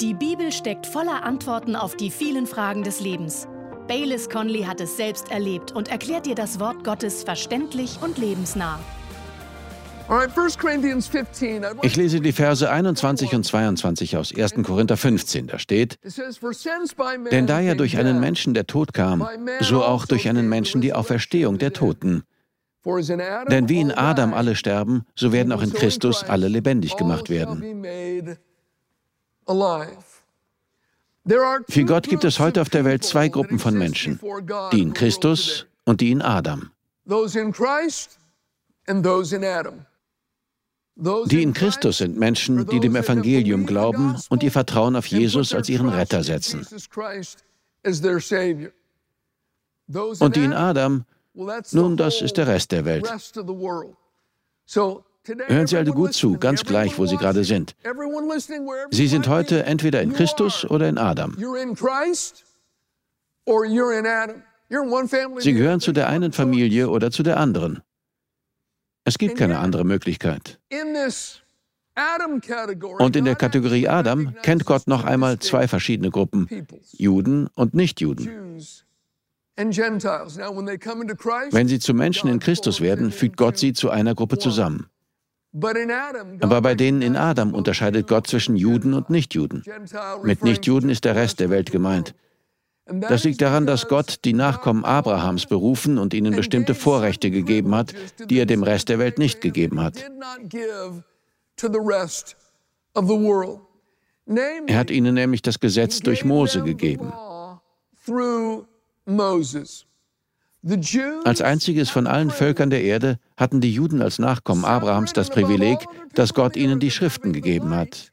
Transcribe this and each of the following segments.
Die Bibel steckt voller Antworten auf die vielen Fragen des Lebens. Baylis Conley hat es selbst erlebt und erklärt dir das Wort Gottes verständlich und lebensnah. Ich lese die Verse 21 und 22 aus 1. Korinther 15. Da steht, denn da ja durch einen Menschen der Tod kam, so auch durch einen Menschen die Auferstehung der Toten. Denn wie in Adam alle sterben, so werden auch in Christus alle lebendig gemacht werden. Für Gott gibt es heute auf der Welt zwei Gruppen von Menschen, die in Christus und die in Adam. Die in Christus sind Menschen, die dem Evangelium glauben und ihr Vertrauen auf Jesus als ihren Retter setzen. Und die in Adam, nun, das ist der Rest der Welt. Hören Sie also gut zu, ganz gleich, wo Sie gerade sind. Sie sind heute entweder in Christus oder in Adam. Sie gehören zu der einen Familie oder zu der anderen. Es gibt keine andere Möglichkeit. Und in der Kategorie Adam kennt Gott noch einmal zwei verschiedene Gruppen, Juden und Nichtjuden. Wenn sie zu Menschen in Christus werden, fügt Gott sie zu einer Gruppe zusammen. Aber bei denen in Adam unterscheidet Gott zwischen Juden und Nichtjuden. Mit Nichtjuden ist der Rest der Welt gemeint. Das liegt daran, dass Gott die Nachkommen Abrahams berufen und ihnen bestimmte Vorrechte gegeben hat, die er dem Rest der Welt nicht gegeben hat. Er hat ihnen nämlich das Gesetz durch Mose gegeben. Als einziges von allen Völkern der Erde hatten die Juden als Nachkommen Abrahams das Privileg, dass Gott ihnen die Schriften gegeben hat.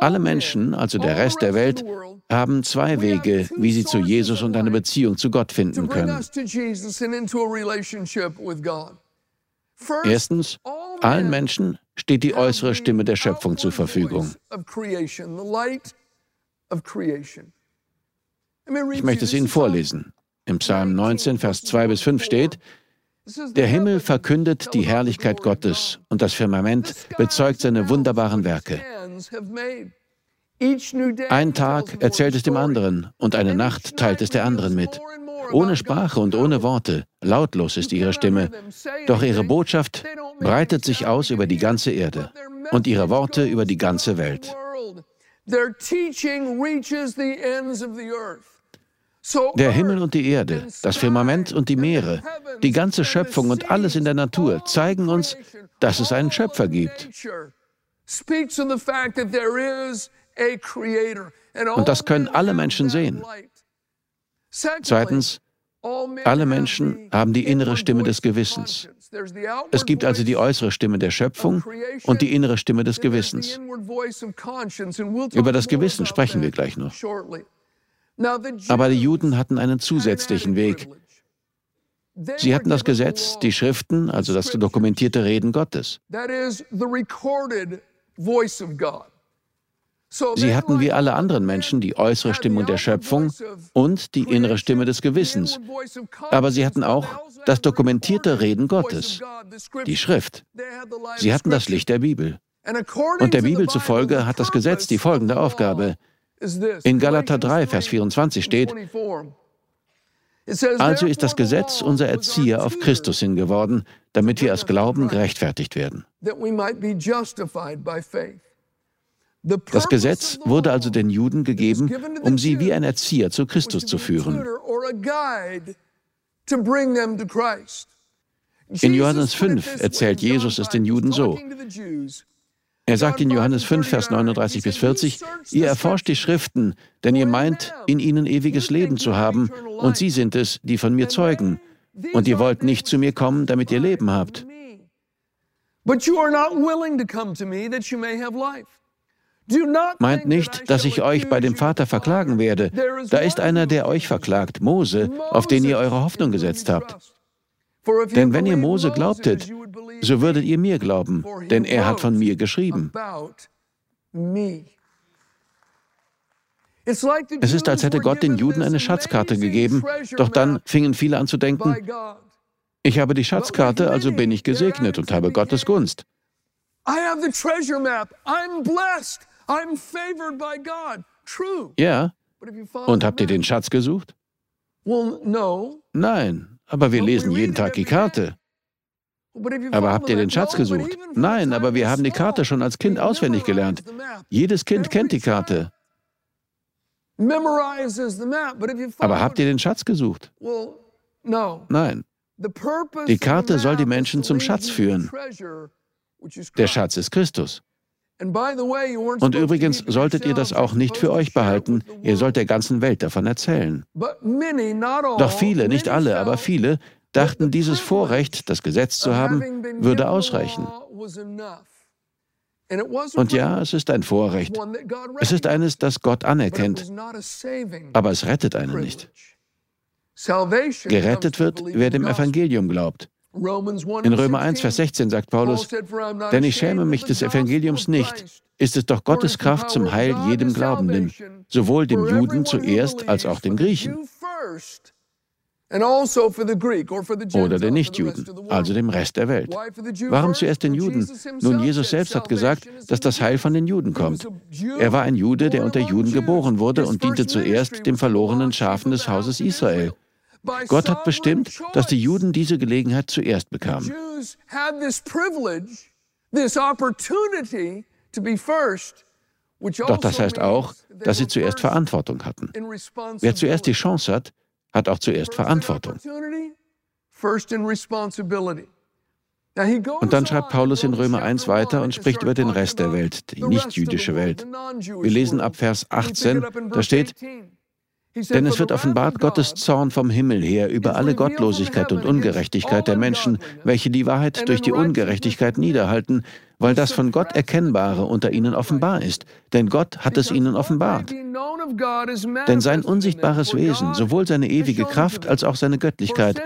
Alle Menschen, also der Rest der Welt, haben zwei Wege, wie sie zu Jesus und eine Beziehung zu Gott finden können. Erstens, allen Menschen steht die äußere Stimme der Schöpfung zur Verfügung. Ich möchte es Ihnen vorlesen. Im Psalm 19, Vers 2 bis 5 steht, der Himmel verkündet die Herrlichkeit Gottes und das Firmament bezeugt seine wunderbaren Werke. Ein Tag erzählt es dem anderen und eine Nacht teilt es der anderen mit. Ohne Sprache und ohne Worte, lautlos ist ihre Stimme, doch ihre Botschaft breitet sich aus über die ganze Erde und ihre Worte über die ganze Welt. Der Himmel und die Erde, das Firmament und die Meere, die ganze Schöpfung und alles in der Natur zeigen uns, dass es einen Schöpfer gibt. Und das können alle Menschen sehen. Zweitens, alle Menschen haben die innere Stimme des Gewissens. Es gibt also die äußere Stimme der Schöpfung und die innere Stimme des Gewissens. Über das Gewissen sprechen wir gleich noch. Aber die Juden hatten einen zusätzlichen Weg. Sie hatten das Gesetz, die Schriften, also das dokumentierte Reden Gottes. Sie hatten wie alle anderen Menschen die äußere Stimmung der Schöpfung und die innere Stimme des Gewissens. Aber sie hatten auch das dokumentierte Reden Gottes, die Schrift. Sie hatten das Licht der Bibel. Und der Bibel zufolge hat das Gesetz die folgende Aufgabe. In Galater 3, Vers 24 steht, also ist das Gesetz unser Erzieher auf Christus hin geworden, damit wir aus Glauben gerechtfertigt werden. Das Gesetz wurde also den Juden gegeben, um sie wie ein Erzieher zu Christus zu führen. In Johannes 5 erzählt Jesus es den Juden so. Er sagt in Johannes 5, Vers 39 bis 40, ihr erforscht die Schriften, denn ihr meint, in ihnen ewiges Leben zu haben, und sie sind es, die von mir zeugen. Und ihr wollt nicht zu mir kommen, damit ihr Leben habt. But you are not willing to come to me that you may have life. Meint nicht, dass ich euch bei dem Vater verklagen werde. Da ist einer, der euch verklagt, Mose, auf den ihr eure Hoffnung gesetzt habt. Denn wenn ihr Mose glaubtet, so würdet ihr mir glauben, denn er hat von mir geschrieben. Es ist, als hätte Gott den Juden eine Schatzkarte gegeben, doch dann fingen viele an zu denken, ich habe die Schatzkarte, also bin ich gesegnet und habe Gottes Gunst. Ja. Und habt ihr den Schatz gesucht? Nein, aber wir lesen jeden Tag die Karte. Aber habt ihr den Schatz gesucht? Nein, aber wir haben die Karte schon als Kind auswendig gelernt. Jedes Kind kennt die Karte. Aber habt ihr den Schatz gesucht? Nein. Die Karte soll die Menschen zum Schatz führen. Der Schatz ist Christus. Und übrigens solltet ihr das auch nicht für euch behalten, ihr sollt der ganzen Welt davon erzählen. Doch viele, nicht alle, aber viele, dachten, dieses Vorrecht, das Gesetz zu haben, würde ausreichen. Und ja, es ist ein Vorrecht. Es ist eines, das Gott anerkennt, aber es rettet einen nicht. Gerettet wird, wer dem Evangelium glaubt. In Römer 1, Vers 16 sagt Paulus, denn ich schäme mich des Evangeliums nicht, ist es doch Gottes Kraft zum Heil jedem Glaubenden, sowohl dem Juden zuerst als auch dem Griechen. Also Oder den Nichtjuden, also dem Rest der Welt. Warum zuerst den Juden? Nun, Jesus selbst hat gesagt, dass das Heil von den Juden kommt. Er war ein Jude, der unter Juden geboren wurde und diente zuerst dem verlorenen Schafen des Hauses Israel. Gott hat bestimmt, dass die Juden diese Gelegenheit zuerst bekamen. Doch das heißt auch, dass sie zuerst Verantwortung hatten. Wer zuerst die Chance hat, hat auch zuerst Verantwortung. Und dann schreibt Paulus in Römer 1 weiter und spricht über den Rest der Welt, die nichtjüdische Welt. Wir lesen ab Vers 18, da steht, denn es wird offenbart Gottes Zorn vom Himmel her über alle Gottlosigkeit und Ungerechtigkeit der Menschen, welche die Wahrheit durch die Ungerechtigkeit niederhalten, weil das von Gott Erkennbare unter ihnen offenbar ist. Denn Gott hat es ihnen offenbart. Denn sein unsichtbares Wesen, sowohl seine ewige Kraft als auch seine Göttlichkeit,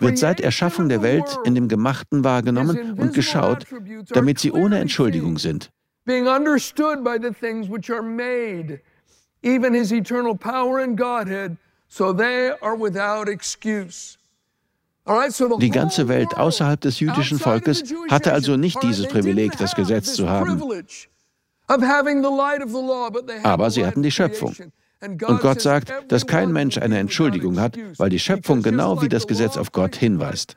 wird seit Erschaffung der Welt in dem Gemachten wahrgenommen und geschaut, damit sie ohne Entschuldigung sind. Being understood by the things which are made even his eternal power and Godhead, so they are without excuse. Die ganze Welt außerhalb des jüdischen Volkes hatte also nicht dieses Privileg, das Gesetz zu haben. Aber sie hatten die Schöpfung. Und Gott sagt, dass kein Mensch eine Entschuldigung hat, weil die Schöpfung genau wie das Gesetz auf Gott hinweist.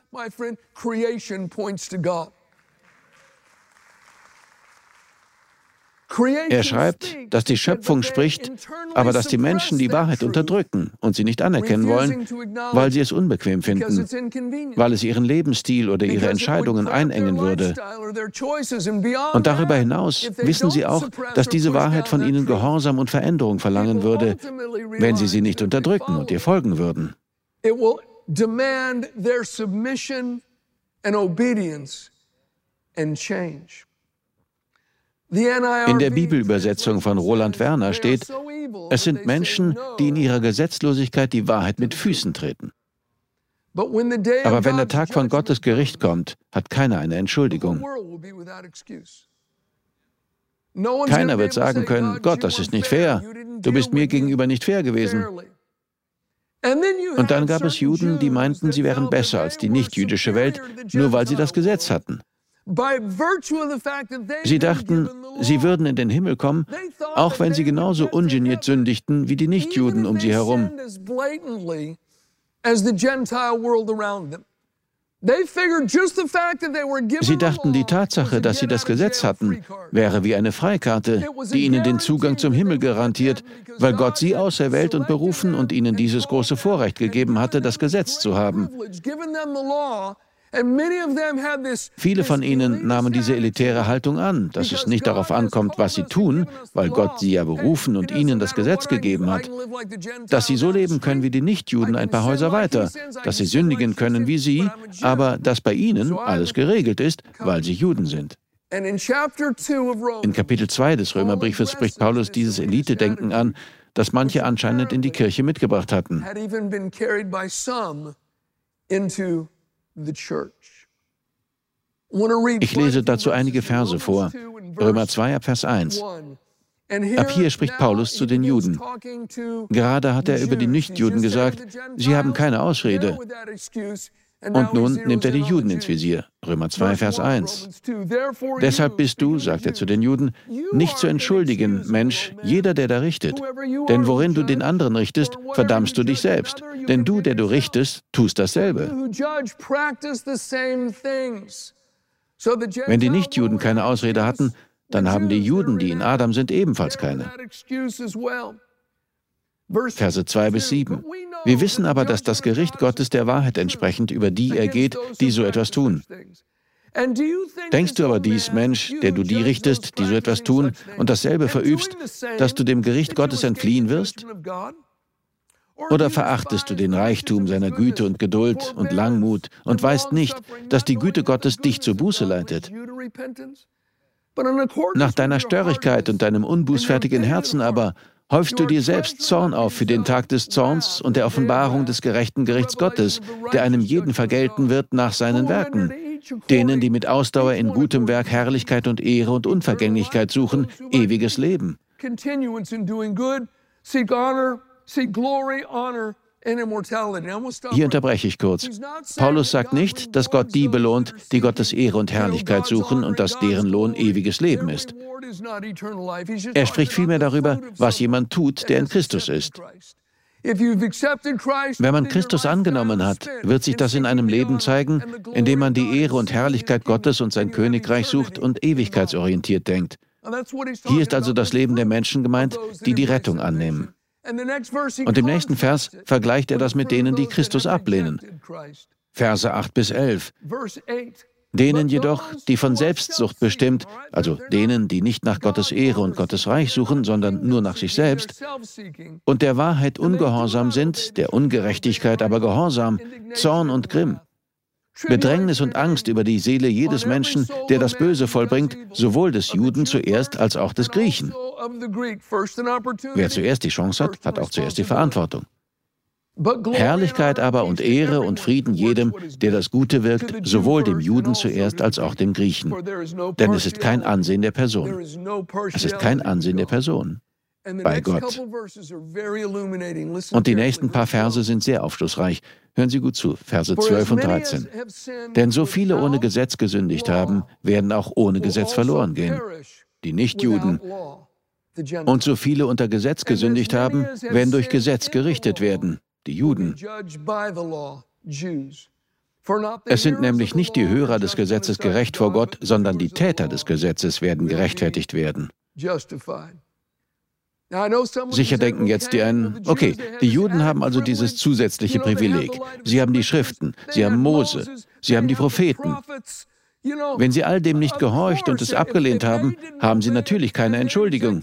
Er schreibt, dass die Schöpfung spricht, aber dass die Menschen die Wahrheit unterdrücken und sie nicht anerkennen wollen, weil sie es unbequem finden, weil es ihren Lebensstil oder ihre Entscheidungen einengen würde. Und darüber hinaus wissen sie auch, dass diese Wahrheit von ihnen Gehorsam und Veränderung verlangen würde, wenn sie sie nicht unterdrücken und ihr folgen würden. It will demand their submission and obedience and change. In der Bibelübersetzung von Roland Werner steht, es sind Menschen, die in ihrer Gesetzlosigkeit die Wahrheit mit Füßen treten. Aber wenn der Tag von Gottes Gericht kommt, hat keiner eine Entschuldigung. Keiner wird sagen können, Gott, das ist nicht fair. Du bist mir gegenüber nicht fair gewesen. Und dann gab es Juden, die meinten, sie wären besser als die nichtjüdische Welt, nur weil sie das Gesetz hatten. Sie dachten, sie würden in den Himmel kommen, auch wenn sie genauso ungeniert sündigten wie die Nichtjuden um sie herum. Sie dachten, die Tatsache, dass sie das Gesetz hatten, wäre wie eine Freikarte, die ihnen den Zugang zum Himmel garantiert, weil Gott sie auserwählt und berufen und ihnen dieses große Vorrecht gegeben hatte, das Gesetz zu haben. Viele von ihnen nahmen diese elitäre Haltung an, dass es nicht darauf ankommt, was sie tun, weil Gott sie ja berufen und ihnen das Gesetz gegeben hat, dass sie so leben können wie die Nichtjuden ein paar Häuser weiter, dass sie sündigen können wie sie, aber dass bei ihnen alles geregelt ist, weil sie Juden sind. In Kapitel 2 des Römerbriefes spricht Paulus dieses Elite-Denken an, das manche anscheinend in die Kirche mitgebracht hatten. Ich lese dazu einige Verse vor. Römer 2 Vers 1. Ab hier spricht Paulus zu den Juden. Gerade hat er über die Nichtjuden gesagt, sie haben keine Ausrede. Und nun nimmt er die Juden ins Visier. Römer 2, Vers 1. Deshalb bist du, sagt er zu den Juden, nicht zu entschuldigen, Mensch, jeder, der da richtet. Denn worin du den anderen richtest, verdammst du dich selbst. Denn du, der du richtest, tust dasselbe. Wenn die Nichtjuden keine Ausrede hatten, dann haben die Juden, die in Adam sind, ebenfalls keine. Verse 2 bis 7. Wir wissen aber, dass das Gericht Gottes der Wahrheit entsprechend über die ergeht, die so etwas tun. Denkst du aber dies, Mensch, der du die richtest, die so etwas tun und dasselbe verübst, dass du dem Gericht Gottes entfliehen wirst? Oder verachtest du den Reichtum seiner Güte und Geduld und Langmut und weißt nicht, dass die Güte Gottes dich zur Buße leitet? Nach deiner Störrigkeit und deinem unbußfertigen Herzen aber häufst du dir selbst Zorn auf für den Tag des Zorns und der Offenbarung des gerechten Gerichts Gottes, der einem jeden vergelten wird nach seinen Werken. Denen, die mit Ausdauer in gutem Werk Herrlichkeit und Ehre und Unvergänglichkeit suchen, ewiges Leben. Hier unterbreche ich kurz. Paulus sagt nicht, dass Gott die belohnt, die Gottes Ehre und Herrlichkeit suchen und dass deren Lohn ewiges Leben ist. Er spricht vielmehr darüber, was jemand tut, der in Christus ist. Wenn man Christus angenommen hat, wird sich das in einem Leben zeigen, in dem man die Ehre und Herrlichkeit Gottes und sein Königreich sucht und ewigkeitsorientiert denkt. Hier ist also das Leben der Menschen gemeint, die die Rettung annehmen. Und im nächsten Vers vergleicht er das mit denen, die Christus ablehnen. Verse 8 bis 11. Denen jedoch, die von Selbstsucht bestimmt, also denen, die nicht nach Gottes Ehre und Gottes Reich suchen, sondern nur nach sich selbst, und der Wahrheit ungehorsam sind, der Ungerechtigkeit aber gehorsam, Zorn und Grimm, Bedrängnis und Angst über die Seele jedes Menschen, der das Böse vollbringt, sowohl des Juden zuerst als auch des Griechen. Wer zuerst die Chance hat, hat auch zuerst die Verantwortung. Herrlichkeit aber und Ehre und Frieden jedem, der das Gute wirkt, sowohl dem Juden zuerst als auch dem Griechen. Denn es ist kein Ansehen der Person. Es ist kein Ansehen der Person bei Gott. Und die nächsten paar Verse sind sehr aufschlussreich. Hören Sie gut zu, Verse 12 und 13. Denn so viele ohne Gesetz gesündigt haben, werden auch ohne Gesetz verloren gehen. Die Nichtjuden. Und so viele unter Gesetz gesündigt haben, werden durch Gesetz gerichtet werden. Die Juden. Es sind nämlich nicht die Hörer des Gesetzes gerecht vor Gott, sondern die Täter des Gesetzes werden gerechtfertigt werden. Sicher denken jetzt die einen, okay, die Juden haben also dieses zusätzliche Privileg. Sie haben die Schriften, sie haben Mose, sie haben die Propheten. Wenn sie all dem nicht gehorcht und es abgelehnt haben, haben sie natürlich keine Entschuldigung.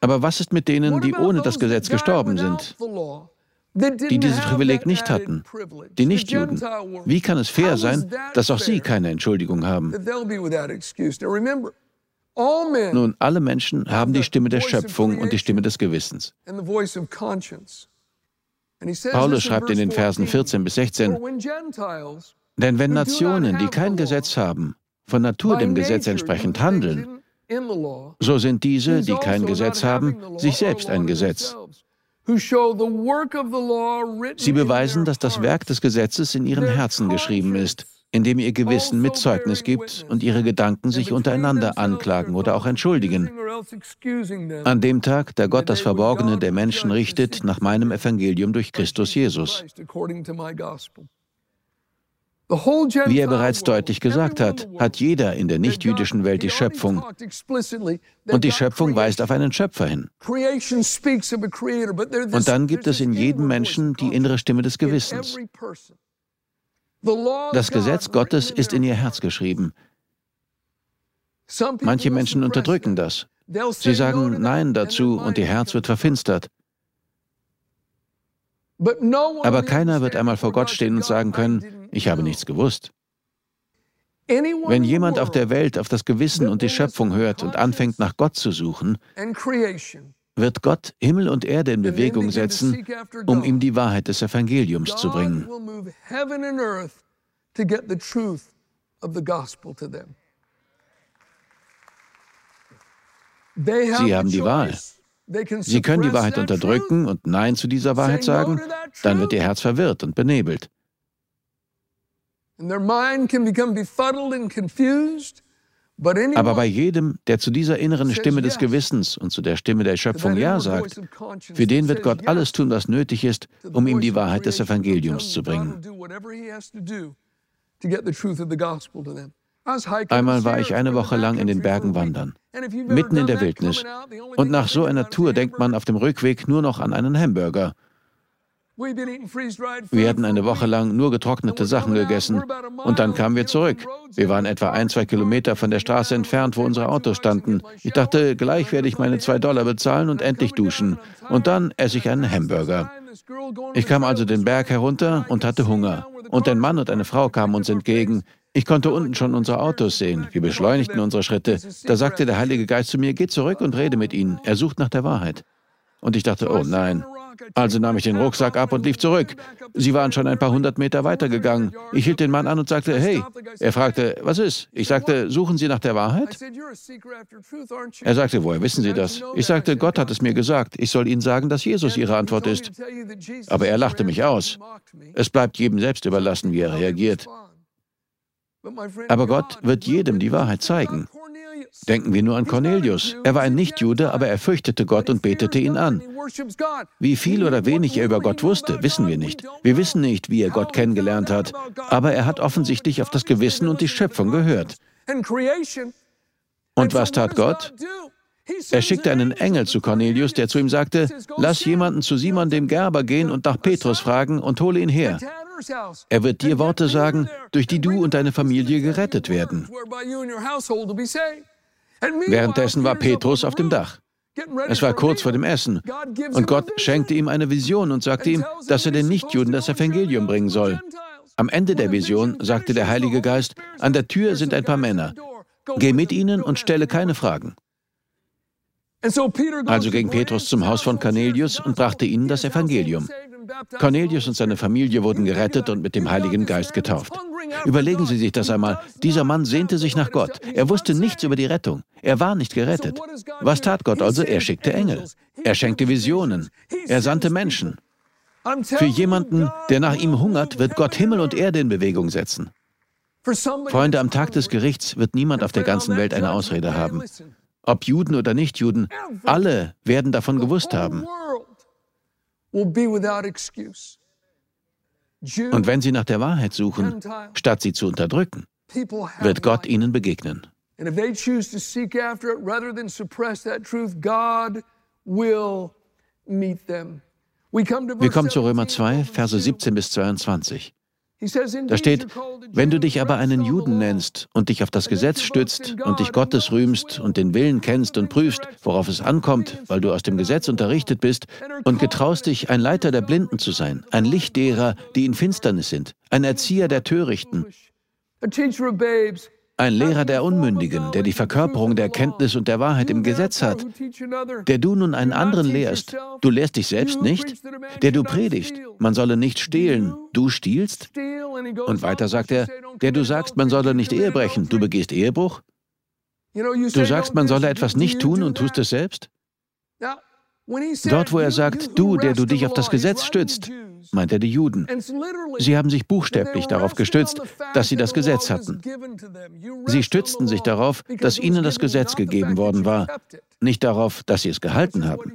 Aber was ist mit denen, die ohne das Gesetz gestorben sind? Die dieses Privileg nicht hatten, die Nichtjuden. Wie kann es fair sein, dass auch sie keine Entschuldigung haben? Nun, alle Menschen haben die Stimme der Schöpfung und die Stimme des Gewissens. Paulus schreibt in den Versen 14 bis 16, denn wenn Nationen, die kein Gesetz haben, von Natur dem Gesetz entsprechend handeln, so sind diese, die kein Gesetz haben, sich selbst ein Gesetz. Sie beweisen, dass das Werk des Gesetzes in ihren Herzen geschrieben ist indem ihr Gewissen mit Zeugnis gibt und ihre Gedanken sich untereinander anklagen oder auch entschuldigen. An dem Tag, da Gott das Verborgene der Menschen richtet, nach meinem Evangelium durch Christus Jesus. Wie er bereits deutlich gesagt hat, hat jeder in der nichtjüdischen Welt die Schöpfung. Und die Schöpfung weist auf einen Schöpfer hin. Und dann gibt es in jedem Menschen die innere Stimme des Gewissens. Das Gesetz Gottes ist in ihr Herz geschrieben. Manche Menschen unterdrücken das. Sie sagen Nein dazu und ihr Herz wird verfinstert. Aber keiner wird einmal vor Gott stehen und sagen können, ich habe nichts gewusst. Wenn jemand auf der Welt auf das Gewissen und die Schöpfung hört und anfängt nach Gott zu suchen, wird Gott Himmel und Erde in Bewegung setzen, um ihm die Wahrheit des Evangeliums zu bringen. Sie haben die Wahl. Sie können die Wahrheit unterdrücken und Nein zu dieser Wahrheit sagen, dann wird Ihr Herz verwirrt und benebelt. Aber bei jedem, der zu dieser inneren Stimme des Gewissens und zu der Stimme der Schöpfung Ja sagt, für den wird Gott alles tun, was nötig ist, um ihm die Wahrheit des Evangeliums zu bringen. Einmal war ich eine Woche lang in den Bergen wandern, mitten in der Wildnis. Und nach so einer Tour denkt man auf dem Rückweg nur noch an einen Hamburger. Wir hatten eine Woche lang nur getrocknete Sachen gegessen und dann kamen wir zurück. Wir waren etwa ein, zwei Kilometer von der Straße entfernt, wo unsere Autos standen. Ich dachte, gleich werde ich meine zwei Dollar bezahlen und endlich duschen. Und dann esse ich einen Hamburger. Ich kam also den Berg herunter und hatte Hunger. Und ein Mann und eine Frau kamen uns entgegen. Ich konnte unten schon unsere Autos sehen. Wir beschleunigten unsere Schritte. Da sagte der Heilige Geist zu mir, geh zurück und rede mit ihnen. Er sucht nach der Wahrheit. Und ich dachte, oh nein. Also nahm ich den Rucksack ab und lief zurück. Sie waren schon ein paar hundert Meter weitergegangen. Ich hielt den Mann an und sagte, hey. Er fragte, was ist? Ich sagte, suchen Sie nach der Wahrheit? Er sagte, woher wissen Sie das? Ich sagte, Gott hat es mir gesagt. Ich soll Ihnen sagen, dass Jesus Ihre Antwort ist. Aber er lachte mich aus. Es bleibt jedem selbst überlassen, wie er reagiert. Aber Gott wird jedem die Wahrheit zeigen. Denken wir nur an Cornelius. Er war ein Nichtjude, aber er fürchtete Gott und betete ihn an. Wie viel oder wenig er über Gott wusste, wissen wir nicht. Wir wissen nicht, wie er Gott kennengelernt hat, aber er hat offensichtlich auf das Gewissen und die Schöpfung gehört. Und was tat Gott? Er schickte einen Engel zu Cornelius, der zu ihm sagte, lass jemanden zu Simon dem Gerber gehen und nach Petrus fragen und hole ihn her. Er wird dir Worte sagen, durch die du und deine Familie gerettet werden. Währenddessen war Petrus auf dem Dach. Es war kurz vor dem Essen. Und Gott schenkte ihm eine Vision und sagte ihm, dass er den Nichtjuden das Evangelium bringen soll. Am Ende der Vision sagte der Heilige Geist, an der Tür sind ein paar Männer. Geh mit ihnen und stelle keine Fragen. Also ging Petrus zum Haus von Cornelius und brachte ihnen das Evangelium. Cornelius und seine Familie wurden gerettet und mit dem Heiligen Geist getauft. Überlegen Sie sich das einmal. Dieser Mann sehnte sich nach Gott. Er wusste nichts über die Rettung. Er war nicht gerettet. Was tat Gott also? Er schickte Engel. Er schenkte Visionen. Er sandte Menschen. Für jemanden, der nach ihm hungert, wird Gott Himmel und Erde in Bewegung setzen. Freunde, am Tag des Gerichts wird niemand auf der ganzen Welt eine Ausrede haben. Ob Juden oder Nichtjuden, alle werden davon gewusst haben. Und wenn sie nach der Wahrheit suchen, statt sie zu unterdrücken, wird Gott ihnen begegnen. Wir kommen zu Römer 2, Verse 17 bis 22. Da steht, wenn du dich aber einen Juden nennst und dich auf das Gesetz stützt und dich Gottes rühmst und den Willen kennst und prüfst, worauf es ankommt, weil du aus dem Gesetz unterrichtet bist und getraust dich, ein Leiter der Blinden zu sein, ein Licht derer, die in Finsternis sind, ein Erzieher der Törichten, ein Lehrer der Unmündigen, der die Verkörperung der Erkenntnis und der Wahrheit im Gesetz hat, der du nun einen anderen lehrst, du lehrst dich selbst nicht, der du predigst, man solle nicht stehlen, du stiehlst? Und weiter sagt er, der du sagst, man solle nicht Ehe brechen, du begehst Ehebruch? Du sagst, man solle etwas nicht tun und tust es selbst? Dort, wo er sagt, du, der du dich auf das Gesetz stützt, meint er die Juden. Sie haben sich buchstäblich darauf gestützt, dass sie das Gesetz hatten. Sie stützten sich darauf, dass ihnen das Gesetz gegeben worden war, nicht darauf, dass sie es gehalten haben.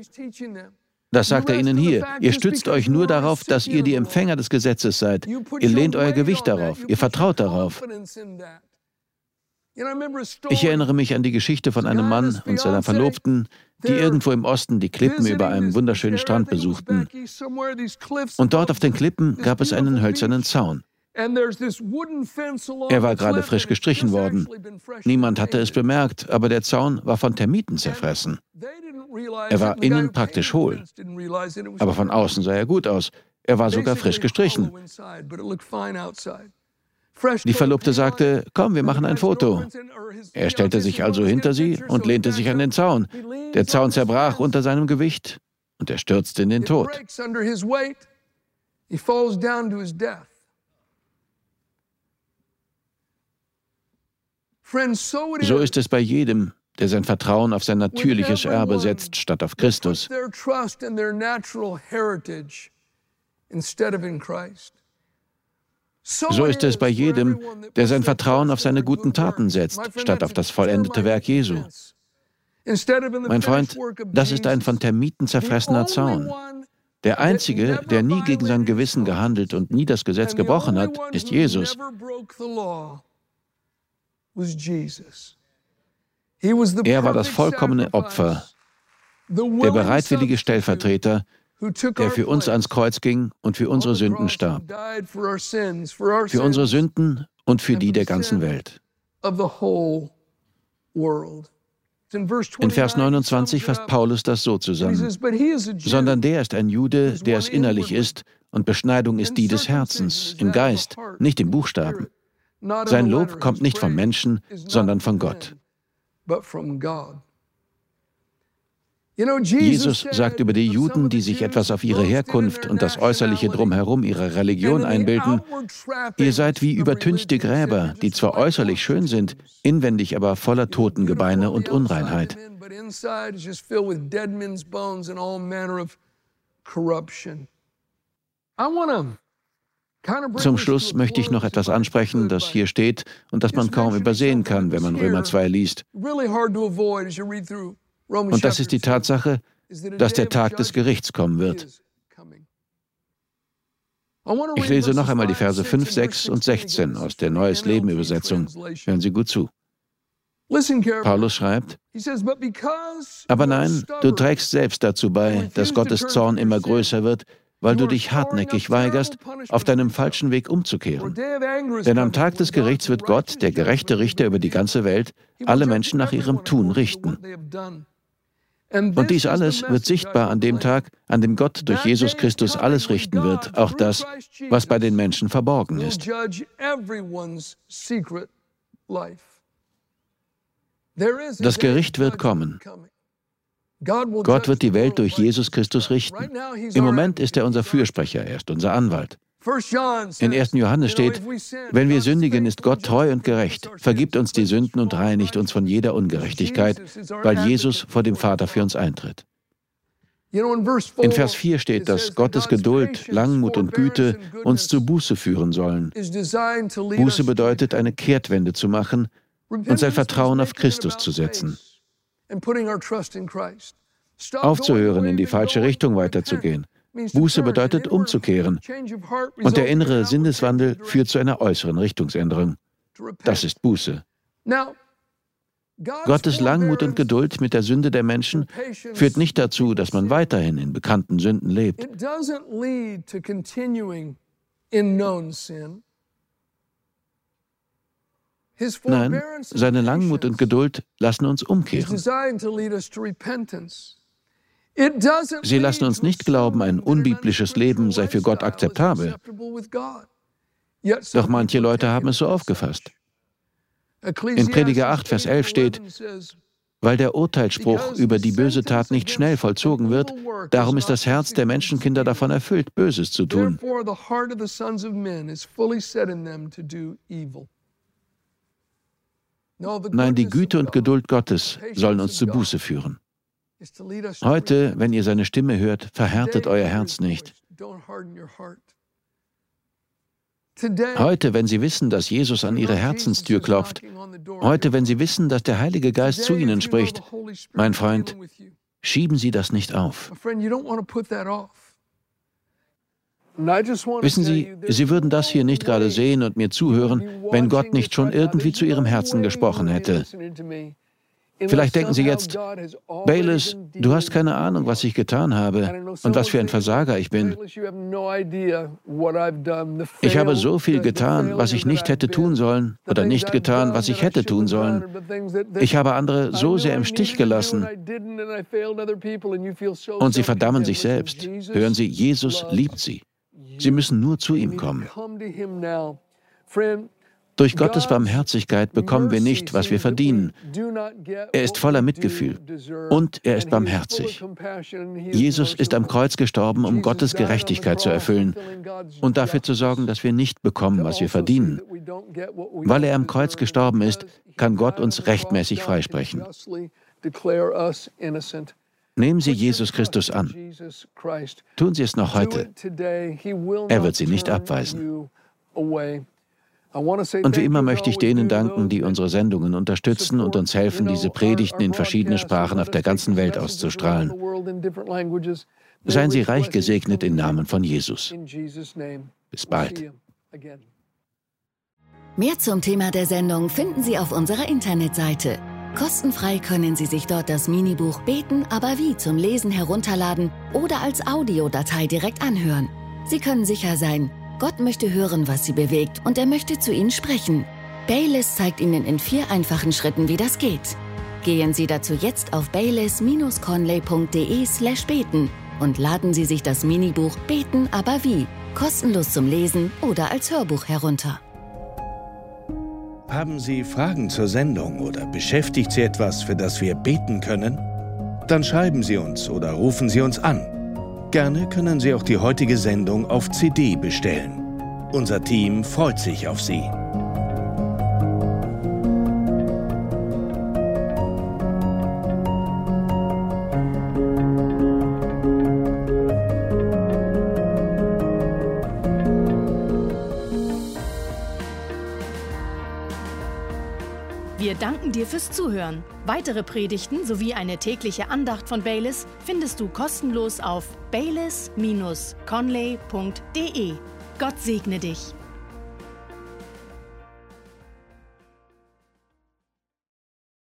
Das sagt er ihnen hier. Ihr stützt euch nur darauf, dass ihr die Empfänger des Gesetzes seid. Ihr lehnt euer Gewicht darauf. Ihr vertraut darauf. Ich erinnere mich an die Geschichte von einem Mann und seiner Verlobten, die irgendwo im Osten die Klippen über einem wunderschönen Strand besuchten. Und dort auf den Klippen gab es einen hölzernen Zaun. Er war gerade frisch gestrichen worden. Niemand hatte es bemerkt, aber der Zaun war von Termiten zerfressen. Er war innen praktisch hohl, aber von außen sah er gut aus. Er war sogar frisch gestrichen. Die Verlobte sagte, komm, wir machen ein Foto. Er stellte sich also hinter sie und lehnte sich an den Zaun. Der Zaun zerbrach unter seinem Gewicht und er stürzte in den Tod. So ist es bei jedem, der sein Vertrauen auf sein natürliches Erbe setzt, statt auf Christus. So ist es bei jedem, der sein Vertrauen auf seine guten Taten setzt, statt auf das vollendete Werk Jesu. Mein Freund, das ist ein von Termiten zerfressener Zaun. Der Einzige, der nie gegen sein Gewissen gehandelt und nie das Gesetz gebrochen hat, ist Jesus. Er war das vollkommene Opfer, der bereitwillige Stellvertreter, der für uns ans Kreuz ging und für unsere Sünden starb. Für unsere Sünden und für die der ganzen Welt. In Vers 29 fasst Paulus das so zusammen. Sondern der ist ein Jude, der es innerlich ist, und Beschneidung ist die des Herzens, im Geist, nicht im Buchstaben. Sein Lob kommt nicht vom Menschen, sondern von Gott. Jesus sagt über die Juden, die sich etwas auf ihre Herkunft und das äußerliche Drumherum ihrer Religion einbilden, ihr seid wie übertünchte Gräber, die zwar äußerlich schön sind, inwendig aber voller Totengebeine und Unreinheit. Zum Schluss möchte ich noch etwas ansprechen, das hier steht und das man kaum übersehen kann, wenn man Römer 2 liest. Und das ist die Tatsache, dass der Tag des Gerichts kommen wird. Ich lese noch einmal die Verse 5, 6 und 16 aus der Neues Leben Übersetzung. Hören Sie gut zu. Paulus schreibt, aber nein, du trägst selbst dazu bei, dass Gottes Zorn immer größer wird, weil du dich hartnäckig weigerst, auf deinem falschen Weg umzukehren. Denn am Tag des Gerichts wird Gott, der gerechte Richter über die ganze Welt, alle Menschen nach ihrem Tun richten. Und dies alles wird sichtbar an dem Tag, an dem Gott durch Jesus Christus alles richten wird, auch das, was bei den Menschen verborgen ist. Das Gericht wird kommen. Gott wird die Welt durch Jesus Christus richten. Im Moment ist er unser Fürsprecher, er ist unser Anwalt. In 1. Johannes steht, wenn wir sündigen, ist Gott treu und gerecht, vergibt uns die Sünden und reinigt uns von jeder Ungerechtigkeit, weil Jesus vor dem Vater für uns eintritt. In Vers 4 steht, dass Gottes Geduld, Langmut und Güte uns zu Buße führen sollen. Buße bedeutet, eine Kehrtwende zu machen und sein Vertrauen auf Christus zu setzen. Aufzuhören, in die falsche Richtung weiterzugehen. Buße bedeutet umzukehren. Und der innere Sinneswandel führt zu einer äußeren Richtungsänderung. Das ist Buße. Gottes Langmut und Geduld mit der Sünde der Menschen führt nicht dazu, dass man weiterhin in bekannten Sünden lebt. Nein, seine Langmut und Geduld lassen uns umkehren. Sie lassen uns nicht glauben, ein unbiblisches Leben sei für Gott akzeptabel. Doch manche Leute haben es so aufgefasst. In Prediger 8, Vers 11 steht, weil der Urteilsspruch über die böse Tat nicht schnell vollzogen wird, darum ist das Herz der Menschenkinder davon erfüllt, Böses zu tun. Nein, die Güte und Geduld Gottes sollen uns zu Buße führen. Heute, wenn ihr seine Stimme hört, verhärtet euer Herz nicht. Heute, wenn Sie wissen, dass Jesus an Ihre Herzenstür klopft, heute, wenn Sie wissen, dass der Heilige Geist zu Ihnen spricht, mein Freund, schieben Sie das nicht auf. Wissen Sie, Sie würden das hier nicht gerade sehen und mir zuhören, wenn Gott nicht schon irgendwie zu Ihrem Herzen gesprochen hätte. Vielleicht denken Sie jetzt, Bayless, du hast keine Ahnung, was ich getan habe und was für ein Versager ich bin. Ich habe so viel getan, was ich nicht hätte tun sollen oder nicht getan, was ich hätte tun sollen. Ich habe andere so sehr im Stich gelassen. Und sie verdammen sich selbst. Hören Sie, Jesus liebt sie. Sie müssen nur zu ihm kommen. Durch Gottes Barmherzigkeit bekommen wir nicht, was wir verdienen. Er ist voller Mitgefühl und er ist barmherzig. Jesus ist am Kreuz gestorben, um Gottes Gerechtigkeit zu erfüllen und dafür zu sorgen, dass wir nicht bekommen, was wir verdienen. Weil er am Kreuz gestorben ist, kann Gott uns rechtmäßig freisprechen. Nehmen Sie Jesus Christus an. Tun Sie es noch heute. Er wird Sie nicht abweisen. Und wie immer möchte ich denen danken, die unsere Sendungen unterstützen und uns helfen, diese Predigten in verschiedene Sprachen auf der ganzen Welt auszustrahlen. Seien Sie reich gesegnet im Namen von Jesus. Bis bald. Mehr zum Thema der Sendung finden Sie auf unserer Internetseite. Kostenfrei können Sie sich dort das Minibuch Beten, aber wie zum Lesen herunterladen oder als Audiodatei direkt anhören. Sie können sicher sein, Gott möchte hören, was sie bewegt und er möchte zu ihnen sprechen. Baylis zeigt Ihnen in vier einfachen Schritten, wie das geht. Gehen Sie dazu jetzt auf baylis-conley.de slash beten und laden Sie sich das Minibuch Beten aber wie kostenlos zum Lesen oder als Hörbuch herunter. Haben Sie Fragen zur Sendung oder beschäftigt Sie etwas, für das wir beten können? Dann schreiben Sie uns oder rufen Sie uns an. Gerne können Sie auch die heutige Sendung auf CD bestellen. Unser Team freut sich auf Sie. Fürs Zuhören. Weitere Predigten sowie eine tägliche Andacht von Baylis findest du kostenlos auf baylis-conley.de. Gott segne dich.